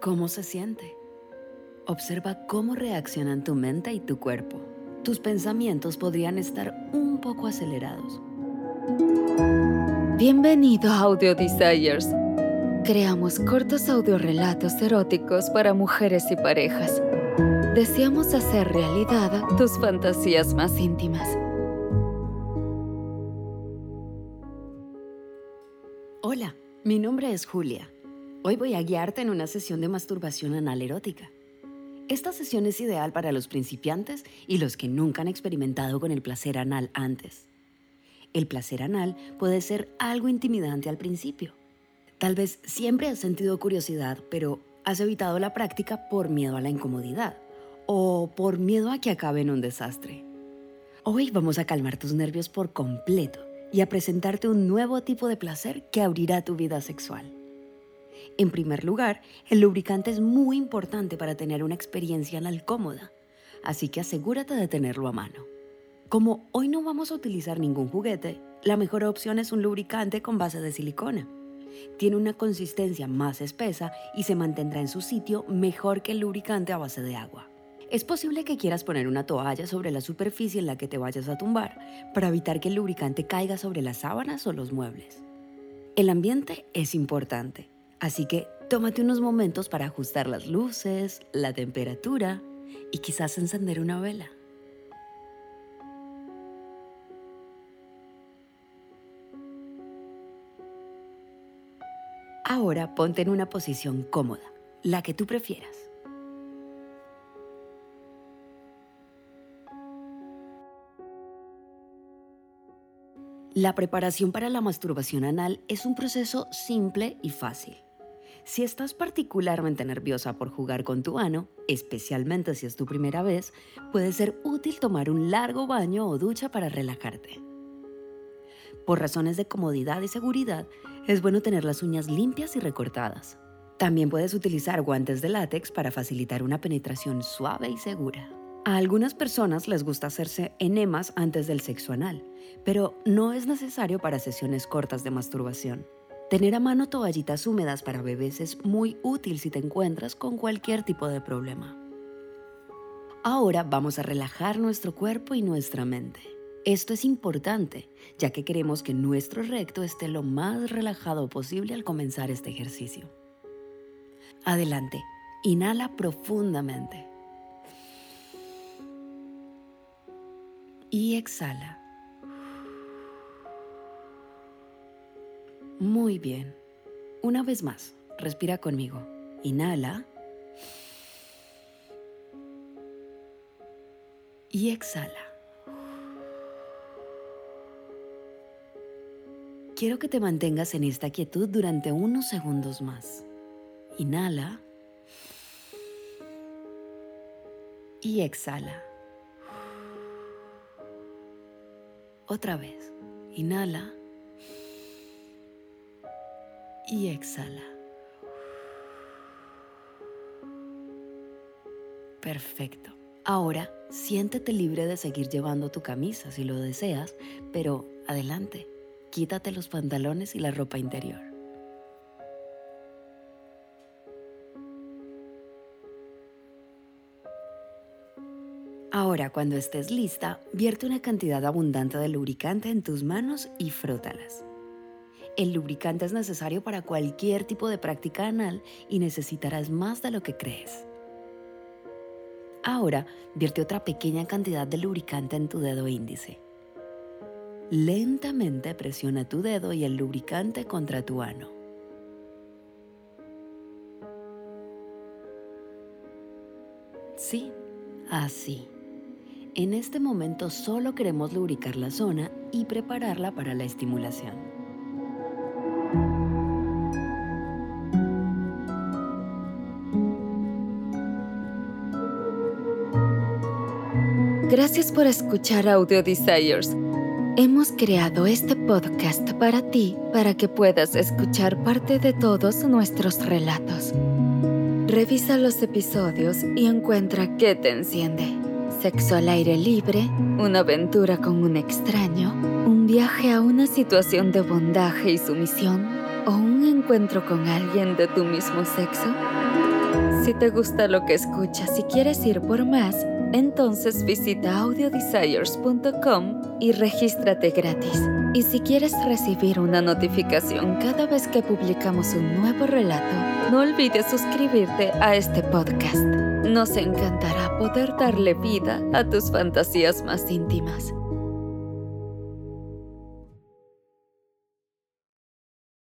cómo se siente. Observa cómo reaccionan tu mente y tu cuerpo. Tus pensamientos podrían estar un poco acelerados. Bienvenido a Audio Desires. Creamos cortos audiorelatos eróticos para mujeres y parejas. Deseamos hacer realidad tus fantasías más íntimas. Hola, mi nombre es Julia. Hoy voy a guiarte en una sesión de masturbación anal erótica. Esta sesión es ideal para los principiantes y los que nunca han experimentado con el placer anal antes. El placer anal puede ser algo intimidante al principio. Tal vez siempre has sentido curiosidad, pero has evitado la práctica por miedo a la incomodidad o por miedo a que acabe en un desastre. Hoy vamos a calmar tus nervios por completo y a presentarte un nuevo tipo de placer que abrirá tu vida sexual. En primer lugar, el lubricante es muy importante para tener una experiencia anal cómoda, así que asegúrate de tenerlo a mano. Como hoy no vamos a utilizar ningún juguete, la mejor opción es un lubricante con base de silicona. Tiene una consistencia más espesa y se mantendrá en su sitio mejor que el lubricante a base de agua. Es posible que quieras poner una toalla sobre la superficie en la que te vayas a tumbar para evitar que el lubricante caiga sobre las sábanas o los muebles. El ambiente es importante, así que tómate unos momentos para ajustar las luces, la temperatura y quizás encender una vela. Ahora ponte en una posición cómoda, la que tú prefieras. La preparación para la masturbación anal es un proceso simple y fácil. Si estás particularmente nerviosa por jugar con tu ano, especialmente si es tu primera vez, puede ser útil tomar un largo baño o ducha para relajarte. Por razones de comodidad y seguridad, es bueno tener las uñas limpias y recortadas. También puedes utilizar guantes de látex para facilitar una penetración suave y segura. A algunas personas les gusta hacerse enemas antes del sexo anal, pero no es necesario para sesiones cortas de masturbación. Tener a mano toallitas húmedas para bebés es muy útil si te encuentras con cualquier tipo de problema. Ahora vamos a relajar nuestro cuerpo y nuestra mente. Esto es importante, ya que queremos que nuestro recto esté lo más relajado posible al comenzar este ejercicio. Adelante, inhala profundamente. y exhala. Muy bien. Una vez más, respira conmigo. Inhala. Y exhala. Quiero que te mantengas en esta quietud durante unos segundos más. Inhala. Y exhala. Otra vez. Inhala. Y exhala. Perfecto. Ahora, siéntete libre de seguir llevando tu camisa si lo deseas, pero adelante, quítate los pantalones y la ropa interior. Ahora, cuando estés lista, vierte una cantidad abundante de lubricante en tus manos y frótalas. El lubricante es necesario para cualquier tipo de práctica anal y necesitarás más de lo que crees. Ahora, vierte otra pequeña cantidad de lubricante en tu dedo índice. Lentamente presiona tu dedo y el lubricante contra tu ano. Sí, así. En este momento solo queremos lubricar la zona y prepararla para la estimulación. Gracias por escuchar Audio Desires. Hemos creado este podcast para ti para que puedas escuchar parte de todos nuestros relatos. Revisa los episodios y encuentra qué te enciende sexo al aire libre, una aventura con un extraño, un viaje a una situación de bondaje y sumisión o un encuentro con alguien de tu mismo sexo? Si te gusta lo que escuchas y quieres ir por más, entonces visita audiodesires.com y regístrate gratis. Y si quieres recibir una notificación cada vez que publicamos un nuevo relato, no olvides suscribirte a este podcast. Nos encantará poder darle vida a tus fantasías más íntimas.